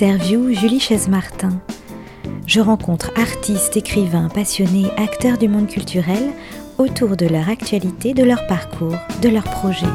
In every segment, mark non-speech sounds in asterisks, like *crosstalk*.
Interview Julie Chaise-Martin. Je rencontre artistes, écrivains, passionnés, acteurs du monde culturel autour de leur actualité, de leur parcours, de leurs projets.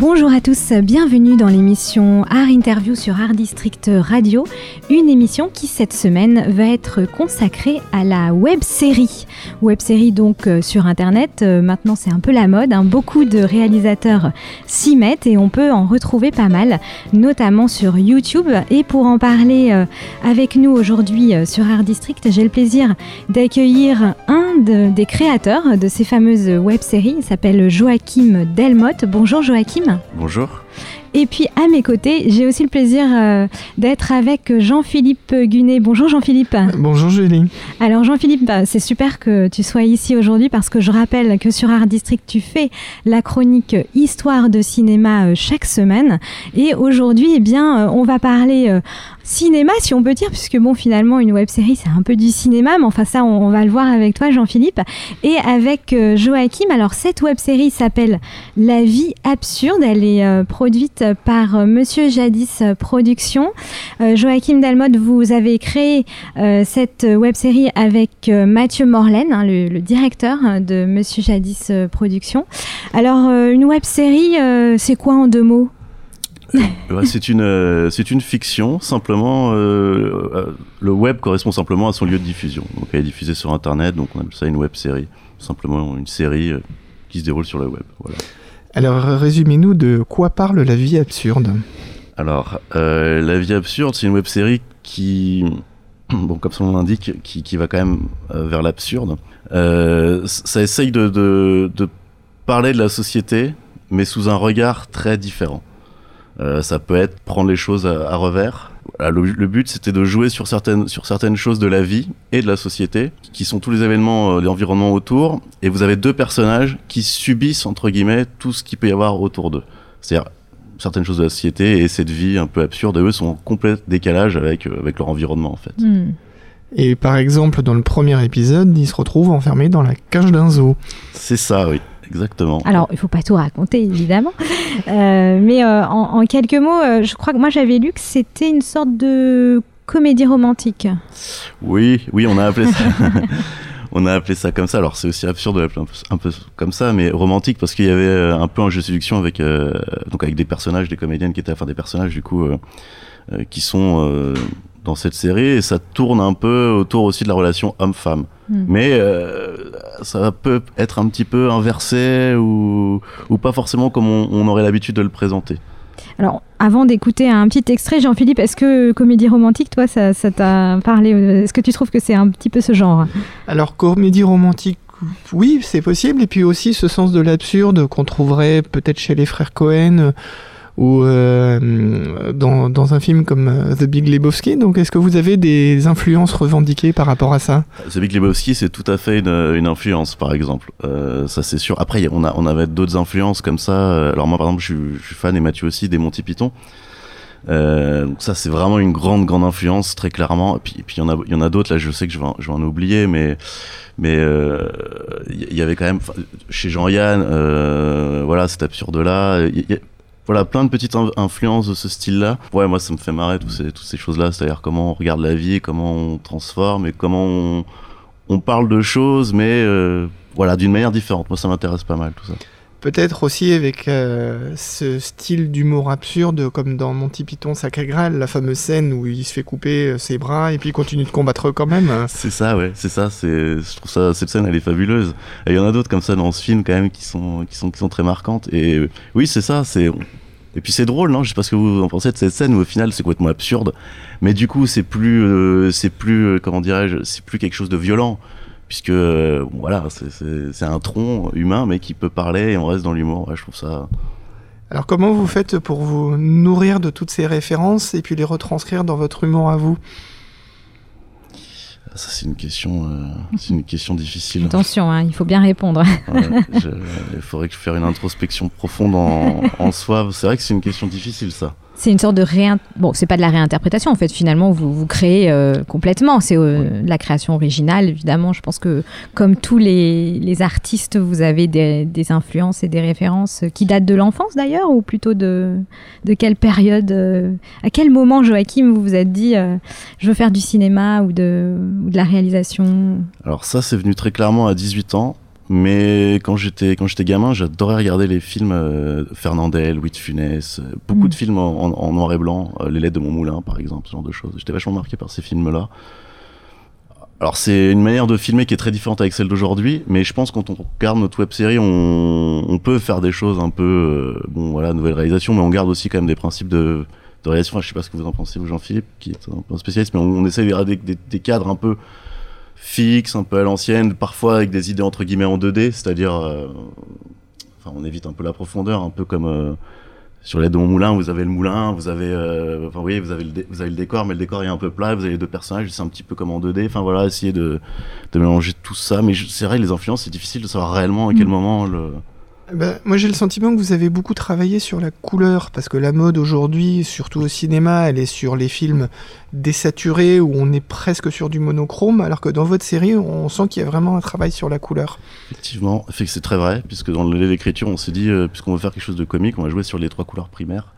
Bonjour à tous, bienvenue dans l'émission Art Interview sur Art District Radio, une émission qui cette semaine va être consacrée à la web série. Web série donc euh, sur internet, euh, maintenant c'est un peu la mode, hein. beaucoup de réalisateurs s'y mettent et on peut en retrouver pas mal, notamment sur YouTube. Et pour en parler euh, avec nous aujourd'hui sur Art District, j'ai le plaisir d'accueillir un des créateurs de ces fameuses web séries, il s'appelle Joachim Delmotte. Bonjour Joachim. Bonjour. Et puis à mes côtés, j'ai aussi le plaisir euh, d'être avec Jean-Philippe Gunet. Bonjour Jean-Philippe. Bonjour Julie. Alors Jean-Philippe, bah, c'est super que tu sois ici aujourd'hui parce que je rappelle que sur Art District, tu fais la chronique Histoire de cinéma euh, chaque semaine. Et aujourd'hui, eh bien, euh, on va parler cinéma, si on peut dire, puisque bon, finalement, une web série, c'est un peu du cinéma, mais enfin, ça, on, va le voir avec toi, Jean-Philippe, et avec Joachim. Alors, cette web série s'appelle La vie absurde. Elle est euh, par euh, Monsieur Jadis Productions. Joachim Dalmode, vous avez créé cette web série avec Mathieu Morlaine, hein, le, directeur de Monsieur Jadis Productions. Alors, une web série, c'est quoi en deux mots? C'est une euh, c'est une fiction simplement euh, euh, le web correspond simplement à son lieu de diffusion donc elle est diffusée sur internet donc on appelle ça une web série simplement une série qui se déroule sur le web voilà. Alors résumez-nous de quoi parle la vie absurde alors la vie absurde c'est une web série qui *clears throat* bon comme son nom l'indique qui, qui, va quand même vers l'absurde ça essaye de, de, de parler de la société mais sous un regard très différent euh, ça peut être prendre les choses à, revers. Le, but, c'était de jouer sur certaines, sur certaines choses de la vie et de la société, qui sont tous les événements, euh, les environnements autour. Et vous avez deux personnages qui subissent, entre guillemets, tout ce qu'il peut y avoir autour d'eux. C'est-à-dire certaines choses de la société et cette vie un peu absurde. Et eux sont en complet décalage avec, euh, avec leur environnement, en fait. Hmm. Et par exemple, dans le premier épisode, ils se retrouvent enfermés dans la cage d'un zoo. C'est ça, oui. Exactement. Alors, il ne faut pas tout raconter, évidemment. Euh, mais euh, en, quelques mots, euh, je crois que moi, j'avais lu que c'était une sorte de comédie romantique. Oui, oui, on a appelé ça. *laughs* on a appelé ça comme ça. Alors, c'est aussi absurde de l'appeler un peu, comme ça, mais romantique parce qu'il y avait un peu un jeu de séduction avec, donc avec des personnages, des comédiennes qui étaient, enfin des personnages du coup, qui sont dans cette série et ça tourne un peu autour aussi de la relation homme-femme. Hmm. Mais ça peut être un petit peu inversé ou, ou pas forcément comme on, aurait l'habitude de le présenter. Alors, avant d'écouter un petit extrait, Jean-Philippe, est-ce que comédie romantique, toi, ça t'a parlé Est-ce que tu trouves que c'est un petit peu ce genre? Alors, comédie romantique, oui, c'est possible. Et puis aussi ce sens de l'absurde qu'on trouverait peut-être chez les frères Cohen ou euh, dans, un film comme euh, The Big Lebowski. Donc, est-ce que vous avez des influences revendiquées par rapport à ça? The Big Lebowski, c'est tout à fait une, influence, par exemple. Euh, ça, c'est sûr. Après, on, avait d'autres influences comme ça. Alors, moi, par exemple, je suis, fan, et Mathieu aussi, des Monty Python. Donc ça, c'est vraiment une grande, grande influence, très clairement. Et puis, il y en a, d'autres. Là, je sais que je vais, en, je vais oublier, mais, il y, avait quand même chez Jean-Yann, euh, voilà, cet absurde-là voilà, plein de petites influences de ce style-là. Ouais, moi, ça me fait marrer toutes ces, toutes ces choses-là, c'est-à-dire comment on regarde la vie, comment on transforme et comment on, on parle de choses, mais euh, voilà, d'une manière différente. Moi, ça m'intéresse pas mal tout ça. Peut-être aussi avec euh, ce style d'humour absurde, comme dans Monty Python Sacré Graal, la fameuse scène où il se fait couper euh, ses bras et puis il continue de combattre quand même. C'est ça, ouais, c'est ça. C'est, je trouve ça, cette scène, elle est fabuleuse. Et il y en a d'autres comme ça dans ce film quand même qui sont, qui sont, qui sont très marquantes. Et oui, c'est ça. C'est et puis c'est drôle, non Je sais pas ce que vous en pensez de cette scène où au final c'est complètement absurde, mais du coup c'est plus, c'est plus, comment dirais-je, c'est plus quelque chose de violent puisque euh, voilà, c'est un tronc humain, mais qui peut parler et on reste dans l'humour. je trouve ça. Alors, comment vous faites pour vous nourrir de toutes ces références et puis les retranscrire dans votre humour à vous? Ça c'est une question, euh, c'est une question difficile. Attention, hein, il faut bien répondre. *laughs* il faudrait que je fasse une introspection profonde en, en soi. C'est vrai que c'est une question difficile, ça. C'est une sorte de réin... bon, c'est pas de la réinterprétation en fait. Finalement, vous vous créez euh, complètement. C'est euh, de la création originale, évidemment. Je pense que comme tous les, les artistes, vous avez des, des, influences et des références qui datent de l'enfance d'ailleurs, ou plutôt de de quelle période, euh, à quel moment, Joachim, vous vous êtes dit, je veux faire du cinéma ou de, ou de la réalisation? Alors ça, c'est venu très clairement à 18 ans. Mais quand j'étais quand j'étais gamin, j'adorais regarder les films euh, Fernandel, Louis de Funès, euh, beaucoup de mm. films en, noir et blanc, euh, Les lettres de mon moulin par exemple, ce genre de choses. J'étais vachement marqué par ces films-là. Alors c'est une manière de filmer qui est très différente avec celle d'aujourd'hui, mais je pense que quand on regarde notre web série, on, on peut faire des choses un peu bon voilà nouvelle réalisation, mais on garde aussi quand même des principes de de réalisation. Enfin, je sais pas ce que vous en pensez, vous Jean-Philippe, qui est un peu un spécialiste, mais on, on essaie de garder des, des cadres un peu fixe, un peu à l'ancienne, parfois avec des idées entre guillemets en 2D, c'est-à-dire, euh, enfin, on évite un peu la profondeur, un peu comme euh, sur les deux moulins, vous avez le moulin, vous avez, euh, enfin, vous voyez, vous avez le, vous avez le décor, mais le décor est un peu plat, vous avez les deux personnages, c'est un petit peu comme en 2D, enfin voilà, essayer de, de mélanger tout ça, mais c'est vrai, les influences, c'est difficile de savoir réellement à quel mm. moment le bah, moi j'ai le sentiment que vous avez beaucoup travaillé sur la couleur, parce que la mode aujourd'hui, surtout au cinéma, elle est sur les films désaturés où on est presque sur du monochrome, alors que dans votre série, on sent qu'il y a vraiment un travail sur la couleur. Effectivement, c'est très vrai, puisque dans l'écriture, on s'est dit, euh, puisqu'on veut faire quelque chose de comique, on va jouer sur les trois couleurs primaires.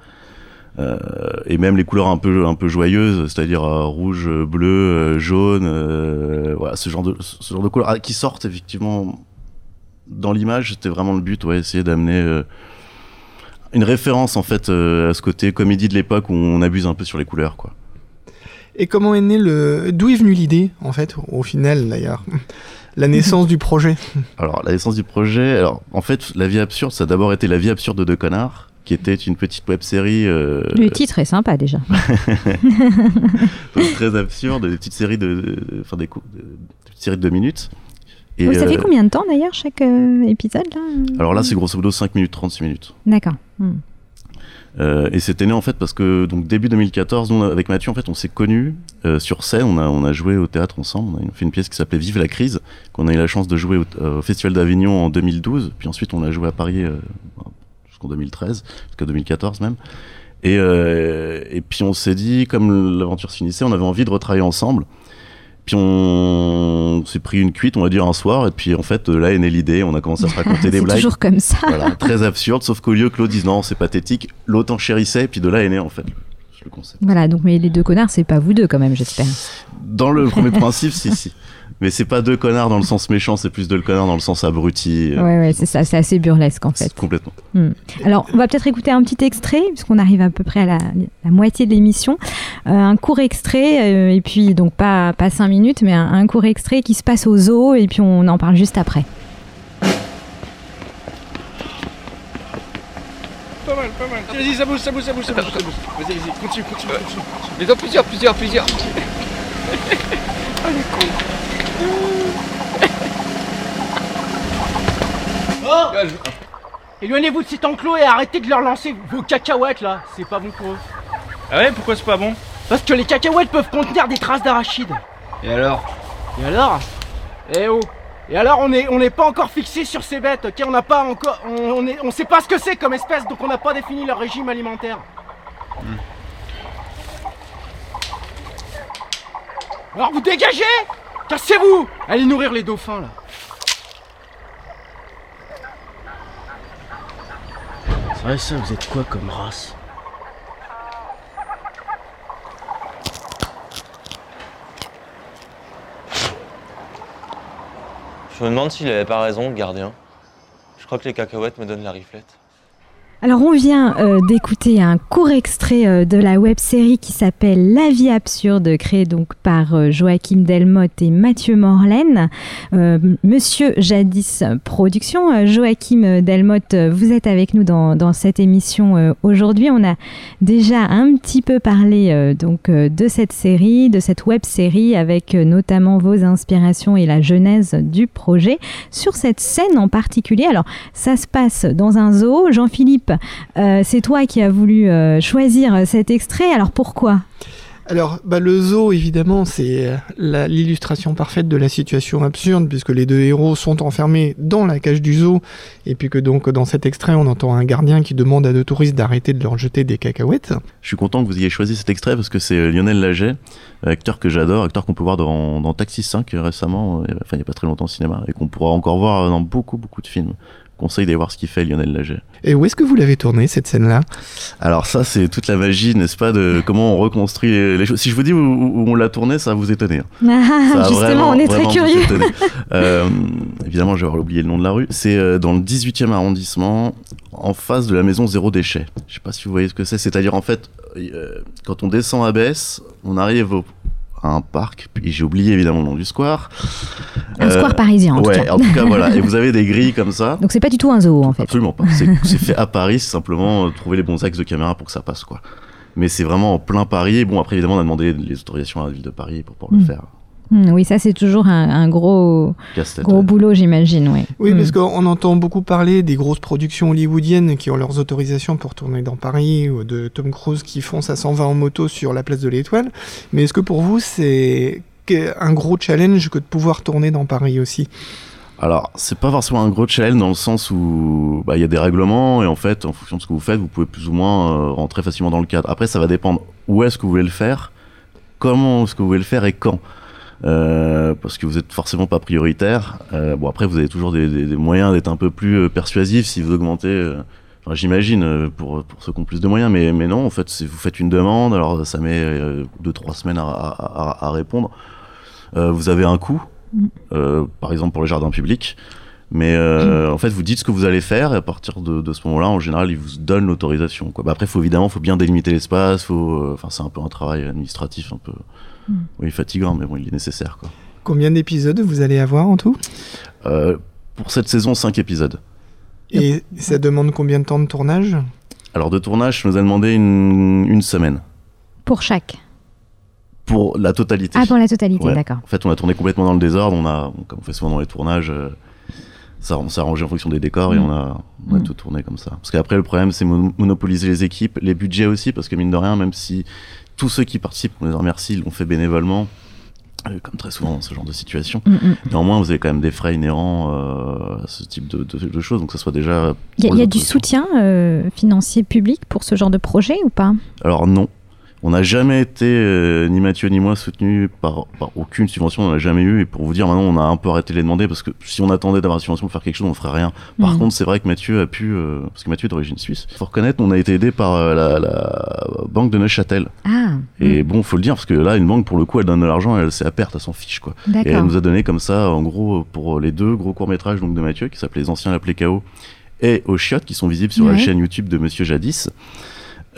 Euh, et même les couleurs un peu un peu joyeuses, c'est-à-dire euh, rouge, bleu, jaune, voilà, ce genre de ce genre de couleurs ah, qui sortent effectivement dans l'image, c'était vraiment le but, ouais, essayer d'amener euh, une référence en fait euh, à ce côté comédie de l'époque où on abuse un peu sur les couleurs, quoi. Et comment est né le, d'où est venue l'idée en fait, au final d'ailleurs, *laughs* la naissance du projet? *laughs* Alors la naissance du projet, alors en fait, la vie absurde, ça a d'abord été la vie absurde de deux connards qui était une petite web série. Euh, le titre est sympa déjà. *laughs* très absurde, des petites séries de, enfin des, séries de deux minutes ça fait euh, combien de temps d'ailleurs chaque euh, épisode là Alors là, c'est grosso modo 5 minutes, 36 minutes. D'accord. Hmm. Euh, et c'était né en fait parce que donc début 2014, nous avec Mathieu en fait on s'est connus sur scène, on a on a joué au théâtre ensemble, on a fait une pièce qui s'appelait Vive la crise, qu'on a eu la chance de jouer au, Festival d'Avignon en 2012, puis ensuite on a joué à Paris jusqu'en 2013, jusqu'à 2014 même. Et, et puis on s'est dit comme l'aventure finissait, on avait envie de retravailler ensemble. Puis on s'est pris une cuite, on va dire, un soir. Et puis en fait, là est née l'idée. On a commencé à se raconter *laughs* des blagues. toujours comme ça. Voilà, très absurde. Sauf qu'au lieu que l'autre dise non, c'est pathétique, l'autre en chérissait. Et puis de là est né en fait le concept. Voilà, donc mais les deux connards, c'est pas vous deux quand même, j'espère. Dans le premier *laughs* principe, si, si. Mais c'est pas deux connards dans le sens méchant, c'est plus deux connards dans le sens abruti. Ouais, ouais, c'est ça, c'est assez burlesque en fait. Complètement. Hmm. Alors, on va peut-être écouter un petit extrait, puisqu'on arrive à peu près à la, moitié de l'émission. Euh, un court extrait, euh, et puis donc pas, pas cinq minutes, mais un, court extrait qui se passe au zoo, et puis on en parle juste après. Pas mal, pas mal. Vas-y, ça bouge, ça bouge, ça bouge, ça bouge. Vas-y, vas-y, continue, continue, continue. Mais dans plusieurs, plusieurs, plusieurs. *laughs* *laughs* oh, les cons. Oh Éloignez-vous de cet enclos et arrêtez de leur lancer vos cacahuètes là, c'est pas bon pour eux. Ah ouais, pourquoi c'est pas bon? Parce que les cacahuètes peuvent contenir des traces d'arachides. Et alors? Et alors? Eh oh Et alors on est on n'est pas encore fixé sur ces bêtes, ok? On n'a pas encore on, est, on sait pas ce que c'est comme espèce, donc on n'a pas défini leur régime alimentaire. Hmm. Alors vous dégagez? Cassez-vous Allez nourrir les dauphins là. C'est vrai ça, vous êtes quoi comme race? Je me demande s'il avait pas raison, le gardien. Je crois que les cacahuètes me donnent la riflette. Alors on vient euh, d'écouter un court extrait euh, de la web série qui s'appelle La vie absurde, créée donc par euh, Joachim Delmotte et Mathieu Morlaine. Monsieur Jadis Productions, Joachim Delmotte, vous êtes avec nous dans, dans cette émission aujourd'hui. On a déjà un petit peu parlé donc de cette série, de cette web série, avec notamment vos inspirations et la genèse du projet. Sur cette scène en particulier, alors ça se passe dans un zoo. Jean-Philippe euh, c'est toi qui as voulu euh, choisir cet extrait. Alors pourquoi? Alors, bah, le zoo, évidemment, c'est euh, l'illustration parfaite de la situation absurde, puisque les deux héros sont enfermés dans la cage du zoo, et puis que donc dans cet extrait, on entend un gardien qui demande à deux touristes d'arrêter de leur jeter des cacahuètes. Je suis content que vous ayez choisi cet extrait parce que c'est Lionel Laget, acteur que j'adore, acteur qu'on peut voir dans, dans Taxi 5 euh, récemment, enfin il n'y a pas très longtemps au cinéma, et qu'on pourra encore voir dans beaucoup beaucoup de films. Conseil d'aller voir ce qu'il fait Lionel Laget. Et où est-ce que vous l'avez tourné, cette scène-là? Alors ça c'est toute la magie, n'est-ce pas, de *laughs* comment on reconstruit les, choses. Si je vous dis où, où on l'a tourné, ça va vous étonner. hein. *laughs* Ah, justement, vraiment- on est très curieux. *laughs* Euh, évidemment, je vais oublié le nom de la rue. C'est euh, dans le 18e arrondissement, en face de la maison Zéro Déchet. Je sais pas si vous voyez ce que c'est. C'est-à-dire, en fait, euh, quand on descend à Besse, on arrive au- à un parc, puis j'ai oublié évidemment le nom du square. Un Euh, square parisien, en tout ouais, cas. en tout cas, voilà. *laughs* Et vous avez des grilles comme ça. Donc c'est pas du tout un zoo, en fait. Absolument pas. *laughs* C'est fait à Paris, c'est simplement euh, trouver les bons axes de caméra pour que ça passe, quoi. Mais c'est vraiment en plein Paris. Et bon, après, évidemment, on a demandé les autorisations à la ville de Paris pour pouvoir Mm. le faire. Hmm, oui, ça c'est toujours un, un gros, gros ouais. boulot, j'imagine. Oui, Oui, Hmm. parce qu'on entend beaucoup parler des grosses productions hollywoodiennes qui ont leurs autorisations pour tourner dans Paris, ou de Tom Cruise qui fonce à 120 en moto sur la place de l'Étoile. Mais est-ce que pour vous, c'est un gros challenge que de pouvoir tourner dans Paris aussi? Alors, c'est pas forcément un gros challenge dans le sens où bah, il y a des règlements et en fait, en fonction de ce que vous faites, vous pouvez plus ou moins euh, rentrer facilement dans le cadre. Après, ça va dépendre où est-ce que vous voulez le faire, comment est-ce que vous voulez le faire et quand. Euh, parce que vous êtes forcément pas prioritaire. Euh, bon, après, vous avez toujours des, des- des moyens d'être un peu plus euh, persuasif si vous augmentez. Enfin, j'imagine pour, pour ceux qui ont plus de moyens, mais, mais non, en fait, c'est- vous faites une demande, alors ça met euh, deux trois semaines à, à- à- à répondre. Vous avez un coût, Mm. par exemple pour le jardin public. Mais euh, en fait, vous dites ce que vous allez faire et à partir de, de ce moment-là, en général, ils vous donnent l'autorisation. Bah, après, faut évidemment, faut bien délimiter l'espace. Faut, euh, c'est un peu un travail administratif un peu, Mm. oui, fatigant, mais bon, il est nécessaire. Quoi. Combien d'épisodes vous allez avoir en tout? Euh, pour cette saison, 5 épisodes. Et ça demande combien de temps de tournage? Alors de tournage, ça nous a demandé une, une semaine Pour chaque? pour la totalité. Ah, pour la totalité, Ouais. d'accord. En fait, on a tourné complètement dans le désordre. On a, comme on fait souvent dans les tournages, euh, ça, on s'est arrangé en fonction des décors et Mm. on a, on a Mm. tout tourné comme ça. Parce qu'après, le problème, c'est mon- monopoliser les équipes, les budgets aussi, parce que mine de rien, même si tous ceux qui participent, on les en remercie, ils l'ont fait bénévolement, euh, comme très souvent dans ce genre de situation. Mm, mm. Néanmoins, vous avez quand même des frais inhérents euh, à ce type de, de- de choses, donc ça soit déjà. Il y a, y du soutien euh, financier public pour ce genre de projet ou pas? Alors non. On n'a jamais été, euh, ni Mathieu ni moi, soutenus par, par aucune subvention, on n'en a jamais eu. Et pour vous dire, maintenant, on a un peu arrêté de les demander parce que si on attendait d'avoir une subvention pour faire quelque chose, on ferait rien. Par Mhm. contre, c'est vrai que Mathieu a pu, euh, parce que Mathieu est d'origine suisse, faut reconnaître, on a été aidé par euh, la, la banque de Neuchâtel. Ah, Et bon, faut le dire, parce que là, une banque, pour le coup, elle donne de l'argent, elle c'est à perte, elle s'en fiche, quoi. Et elle nous a donné comme ça, en gros, pour les deux gros courts-métrages donc, de Mathieu, qui s'appelaient Les Anciens l'appelaient KO et Aux Chiottes, qui sont visibles sur la chaîne YouTube de Monsieur Jadis,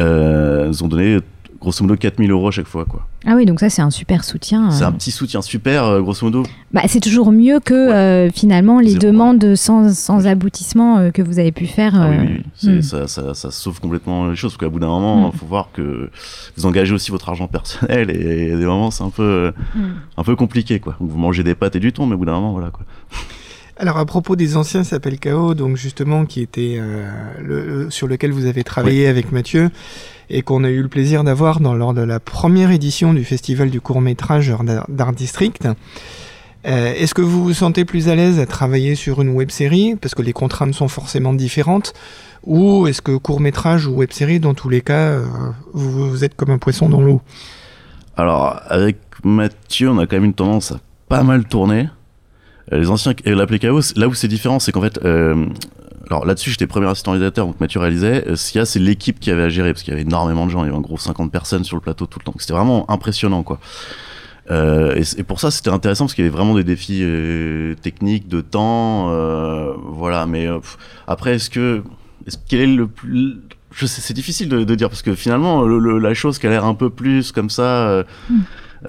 euh, nous ont donné grosso modo 4000 euros à chaque fois, quoi. Ah oui, donc ça c'est un super soutien. C'est euh. un petit soutien super, euh, grosso modo. Bah, c'est toujours mieux que euh, finalement les demandes sans, sans aboutissement euh, que vous avez pu faire. Ah oui, oui, oui. C'est- hmm. Ça, ça, ça sauve complètement les choses, parce qu'à bout d'un moment, il Mm. faut voir que vous engagez aussi votre argent personnel, et à des moments, c'est un peu, euh, Mm. un peu compliqué, quoi. Donc, vous mangez des pâtes et du thon, mais au bout d'un moment, voilà, quoi. Alors à propos des anciens, s'appelle KO, donc justement qui était euh, le, sur lequel vous avez travaillé avec Mathieu et qu'on a eu le plaisir d'avoir dans lors de la première édition du festival du court métrage d'Art d'Art District. Euh, Est-ce que vous vous sentez plus à l'aise à travailler sur une web série parce que les contraintes sont forcément différentes ou est-ce que court métrage ou web série dans tous les cas euh, vous, vous êtes comme un poisson dans l'eau? Alors, avec Mathieu, on a quand même une tendance à pas mal tourner. Euh, Les anciens, et KO, c'est- là où c'est différent, c'est qu'en fait, euh, alors là-dessus, j'étais premier assistant réalisateur, donc Mathieu réalisait. Euh, Ce qu'il y a, c'est l'équipe qui avait à gérer, parce qu'il y avait énormément de gens, il y avait en gros 50 personnes sur le plateau tout le temps. C'était vraiment impressionnant, quoi. Euh, et, pour ça, c'était intéressant parce qu'il y avait vraiment des défis euh, techniques, de temps, euh, voilà. Mais euh, après, est-ce que, quel est le plus, c'est difficile de, dire parce que finalement, le- le- la chose qui a l'air un peu plus comme ça, euh,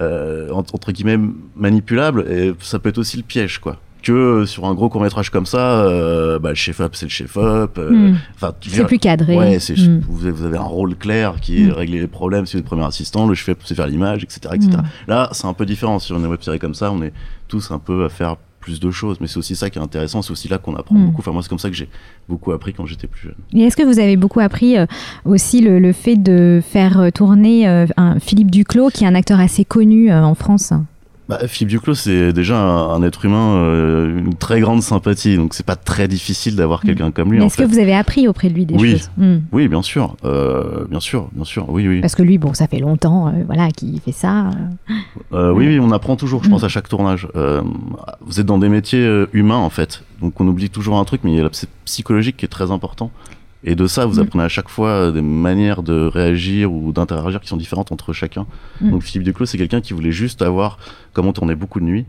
euh, entre, guillemets manipulable, et ça peut être aussi le piège, quoi. Que euh, sur un gros court métrage comme ça, euh, bah, le chef-op, c'est le chef-op. euh, Mm. Enfin, tu veux C'est plus cadré. Ouais, c'est, Mm. vous, avez, vous avez un rôle clair qui est Mm. régler les problèmes si vous êtes premier assistant, le chef c'est faire l'image, etc. etc. Là, c'est un peu différent. Sur une web série comme ça, on est tous un peu à faire plus de choses. Mais c'est aussi ça qui est intéressant, c'est aussi là qu'on apprend Mm. beaucoup. Enfin, moi, c'est comme ça que j'ai beaucoup appris quand j'étais plus jeune. Et est-ce que vous avez beaucoup appris euh, aussi le, le fait de faire euh, tourner euh, un Philippe Duclos, qui est un acteur assez connu euh, en France? Bah, Philippe Duclos, c'est déjà un, un être humain, euh, une très grande sympathie, donc c'est pas très difficile d'avoir quelqu'un comme lui. Est-ce que vous avez appris auprès de lui des Oui. choses Hmm. Oui, bien sûr, euh, bien sûr, bien sûr, oui, oui. Parce que lui, bon, ça fait longtemps, euh, voilà, qu'il fait ça. oui, oui, on apprend toujours, je Mm. pense, à chaque tournage. Vous êtes dans des métiers humains, en fait. Donc on oublie toujours un truc, mais il y a la psy- psychologique qui est très important. Et de ça, vous Mm. apprenez à chaque fois euh, des manières de réagir ou d'interagir qui sont différentes entre chacun. Mm. Donc Philippe Duclos, c'est quelqu'un qui voulait juste avoir, comme on tournait beaucoup de nuit,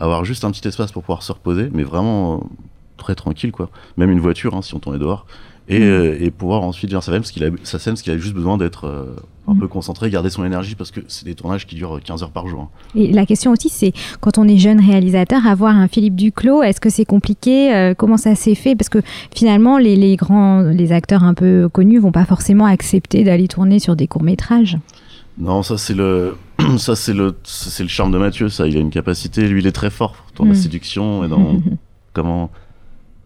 avoir juste un petit espace pour pouvoir se reposer, mais vraiment euh, très tranquille, quoi. Même une voiture, hein, si on tournait dehors. Et, Mm. euh, et pouvoir ensuite faire sa scène, parce qu'il a, sa scène, parce qu'il a juste besoin d'être euh, un Mm. peu concentré, garder son énergie, parce que c'est des tournages qui durent 15 heures par jour. hein. Et la question aussi, c'est quand on est jeune réalisateur, avoir un Philippe Duclos, est-ce que c'est compliqué Euh, Comment ça s'est fait? Parce que finalement, les, les grands, les acteurs un peu connus vont pas forcément accepter d'aller tourner sur des courts métrages. Non, ça c'est le *clears throat* ça c'est le c'est le charme de Mathieu, ça. Il a une capacité, lui, il est très fort dans la Mm. séduction et dans *laughs* comment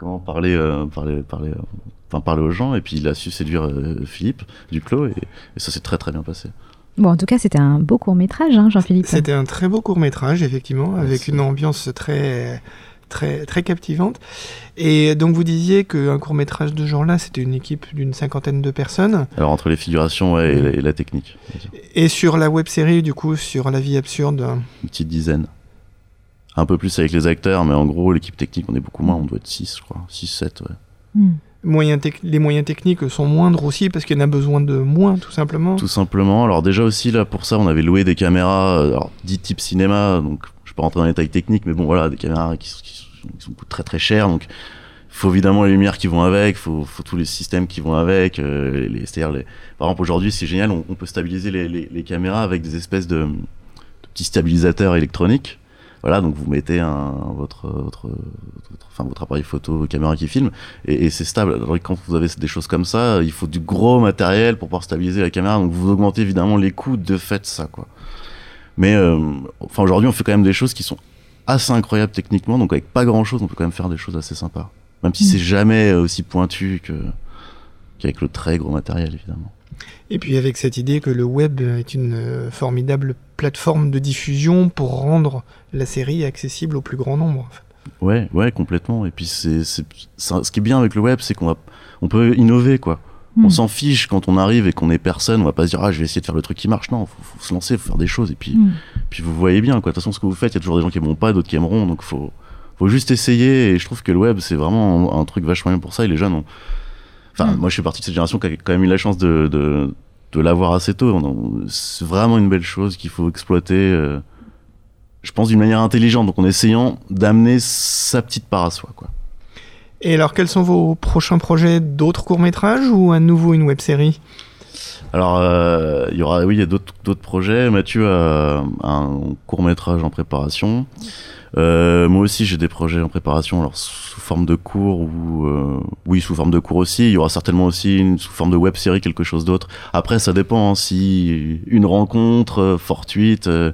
comment parler euh, parler parler euh, enfin parler aux gens. Et puis il a su séduire euh, Philippe Duclos et, et ça s'est très très bien passé. Bon, en tout cas, c'était un beau court métrage, hein, Jean-Philippe. C'était un très beau court métrage, effectivement, avec une ambiance très, très, très captivante. Et donc vous disiez qu'un court métrage de ce genre-là, c'était une équipe d'une cinquantaine de personnes. Alors entre les figurations ouais, et, la, et la technique, Et sur la web série, du coup, sur La vie absurde, une petite dizaine. Un peu plus avec les acteurs, mais en gros l'équipe technique on est beaucoup moins, on doit être 6 je crois, 6 7 ouais. Hmm. moyens les moyens techniques sont moindres aussi parce qu'il y en a besoin de moins, tout simplement. Tout simplement. Alors déjà aussi là pour ça on avait loué des caméras, euh, alors dit type cinéma, donc je vais pas rentrer dans les détails techniques, mais bon voilà des caméras qui, sont- qui, sont- qui sont- coûtent très très cher, donc faut évidemment les lumières qui vont avec, faut, faut tous les systèmes qui vont avec. euh, les, c'est-à-dire les, par exemple aujourd'hui c'est génial, on, on peut stabiliser les, les, les caméras avec des espèces de, de petits stabilisateurs électroniques. Voilà, donc vous mettez un, votre, votre, votre- enfin, votre appareil photo, caméra qui filme, et, et c'est stable. Alors, quand vous avez des choses comme ça, il faut du gros matériel pour pouvoir stabiliser la caméra, donc vous augmentez évidemment les coûts de fait ça, quoi. Mais euh, enfin aujourd'hui, on fait quand même des choses qui sont assez incroyables techniquement, donc avec pas grand chose, on peut quand même faire des choses assez sympas. Même si Mm. c'est jamais aussi pointu que qu'avec le très gros matériel, évidemment. Et puis avec cette idée que le web est une euh, formidable plateforme de diffusion pour rendre la série accessible au plus grand nombre. en fait. Ouais, ouais, complètement. Et puis c'est, c'est, c'est- ce qui est bien avec le web, c'est qu'on va, on peut innover, quoi. Hmm. On s'en fiche quand on arrive et qu'on est personne. On va pas se dire ah je vais essayer de faire le truc qui marche. Non, faut, faut se lancer, faut faire des choses. Et puis, Hmm. puis vous voyez bien, quoi. De toute façon, ce que vous faites, il y a toujours des gens qui aimeront pas, d'autres qui aimeront. Donc faut, faut juste essayer. Et je trouve que le web, c'est vraiment un, un truc vachement bien pour ça. Et les jeunes ont, enfin, Mm. moi, je suis partie de cette génération qui a quand même eu la chance de, de, de l'avoir assez tôt. C'est vraiment une belle chose qu'il faut exploiter. euh, je pense d'une manière intelligente, donc en essayant d'amener sa petite part à soi, quoi. Et alors, quels sont vos prochains projets? D'autres courts-métrages ou à nouveau une web série Alors, euh, il y aura, oui, il y a d'autres projets. Mathieu a un court métrage en préparation. Euh, moi aussi, j'ai des projets en préparation, alors sous forme de cours ou euh, oui, sous forme de cours aussi. Il y aura certainement aussi une sous forme de web série, quelque chose d'autre. Après, ça dépend hein, si une rencontre euh, fortuite euh,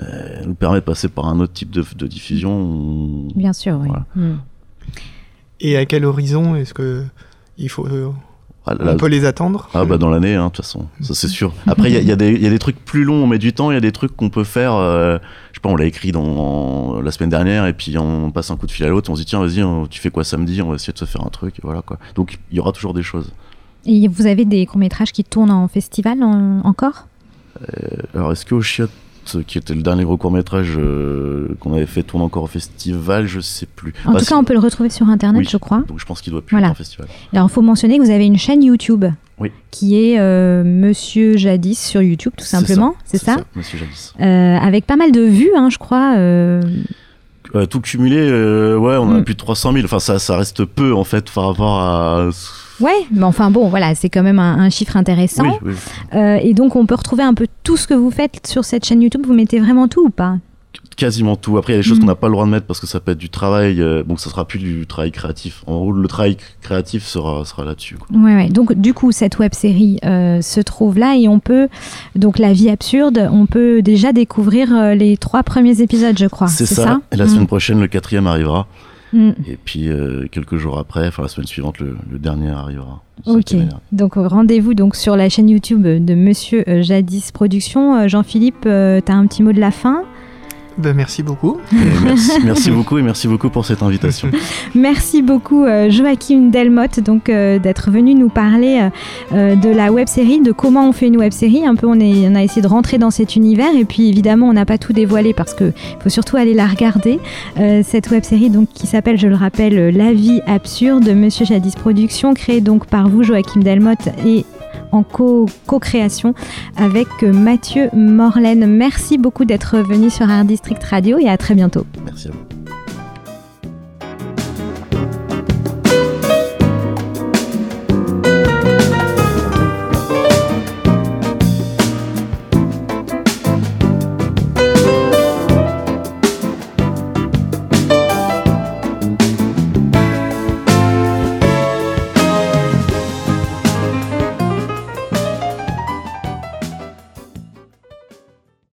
euh, nous permet de passer par un autre type de, de diffusion. on- Bien sûr, oui. Voilà. Hmm. Et à quel horizon est-ce que il faut, euh, Ah, on peut les attendre Ah bah dans l'année, hein, de toute façon, ça c'est sûr. *laughs* Après, il y y a des- il y a des trucs plus longs, on met du temps, il y a des trucs qu'on peut faire, euh, je sais pas, on l'a écrit dans, la semaine dernière, et puis on passe un coup de fil à l'autre, on se dit tiens, vas-y, tu fais quoi samedi, on va essayer de se faire un truc, et voilà quoi. Donc il y aura toujours des choses. Et vous avez des courts-métrages qui tournent en festival en- encore? Alors est-ce que au Chiotte, qui était le dernier gros court-métrage euh, qu'on avait fait, tourne encore au festival, je sais plus. En Bah, tout cas, on peut le retrouver sur Internet, Oui. je crois. Donc je pense qu'il doit plus Voilà. être en festival. Alors, il faut mentionner que vous avez une chaîne YouTube Oui. qui est euh, Monsieur Jadis sur YouTube, tout simplement. C'est ça, Monsieur Jadis. Euh, Avec pas mal de vues, hein, je crois. tout cumulé, ouais, on a Mm. plus de 300 000. Enfin, ça, ça reste peu en fait par rapport à. Ouais, mais enfin bon, voilà, c'est quand même un, un chiffre intéressant. Oui, oui. Euh, et donc, on peut retrouver un peu tout ce que vous faites sur cette chaîne YouTube. Vous mettez vraiment tout ou pas? Quasiment tout. Après, il y a des choses qu'on n'a pas le droit de mettre parce que ça peut être du travail, euh, donc ça sera plus du travail créatif. En gros, le travail créatif sera, sera là-dessus. Ouais, ouais. Donc, du coup, cette web série euh, se trouve là et on peut, donc, La vie absurde, on peut déjà découvrir euh, les trois premiers épisodes, je crois. C'est ça. Et la Mm. semaine prochaine, le quatrième arrivera. Mm. Et puis, euh, quelques jours après, enfin la semaine suivante, le, le dernier arrivera. Ok. Donc, rendez-vous donc sur la chaîne YouTube de Monsieur euh, Jadis Productions. Euh, Jean-Philippe, euh, t'as un petit mot de la fin? Ben, merci beaucoup. Merci, merci beaucoup et merci beaucoup pour cette invitation. *laughs* Merci beaucoup euh, Joachim Delmotte donc euh, d'être venu nous parler euh, de la web série, de comment on fait une web série. Un peu on, est, on a essayé de rentrer dans cet univers et puis évidemment on n'a pas tout dévoilé parce que faut surtout aller la regarder. Euh, cette web série donc qui s'appelle, je le rappelle, La vie absurde de Monsieur Jadis Productions, créée donc par vous Joachim Delmotte et en co- co-création avec euh, Mathieu Morlaine. Merci beaucoup d'être venu sur Art District Radio et à très bientôt. Merci à.